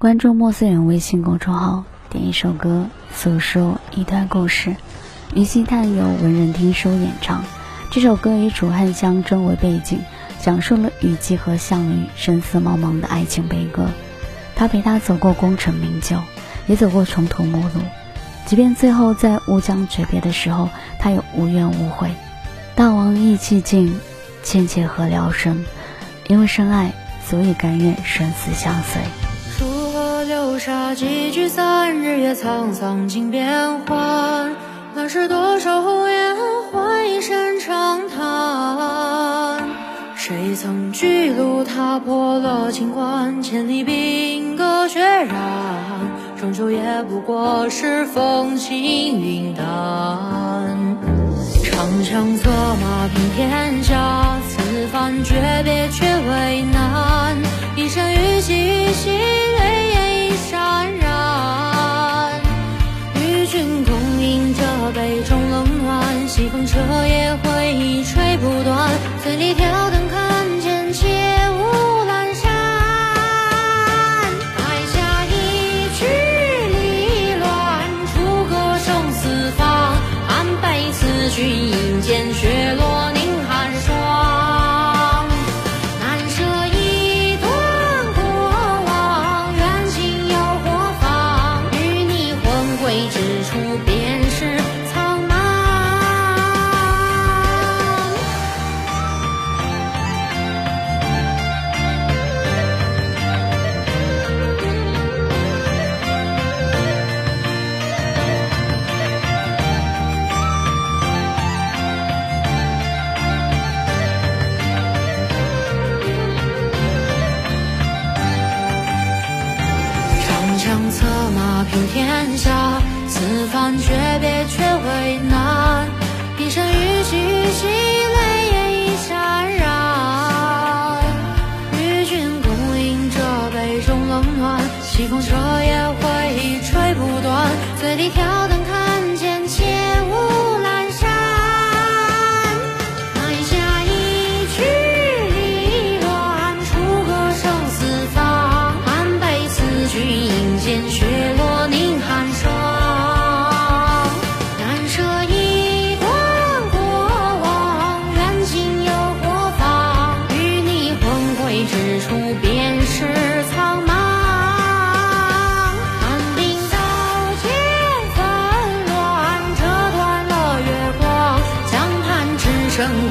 关注莫思远微信公众号，点一首歌，诉说一段故事。于西探由文人听书演唱。这首歌以楚汉相争为背景，讲述了虞姬和项羽生死茫茫的爱情悲歌。他陪她走过功成名就，也走过穷途末路。即便最后在乌江诀别的时候，他也无怨无悔。大王意气尽，倩妾何聊生？因为深爱，所以甘愿生死相随。流沙几聚散，日月沧桑尽变幻。那是多少红颜换一声长叹？谁曾巨鹿踏破了秦关，千里兵戈血染，终究也不过是风轻云淡。长枪策马平天下，此番诀别却为难。一生与兮与兮。不断，醉里策马平天下，此番诀别却为难。一生与兮虞兮，泪眼已潸然。与君共饮这杯中冷暖，西风彻夜回忆吹不断，醉里挑。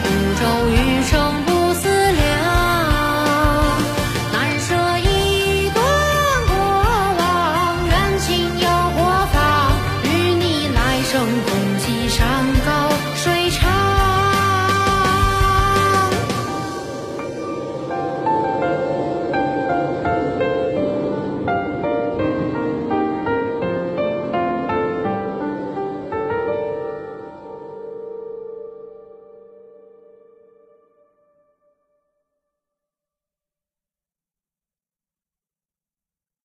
雾中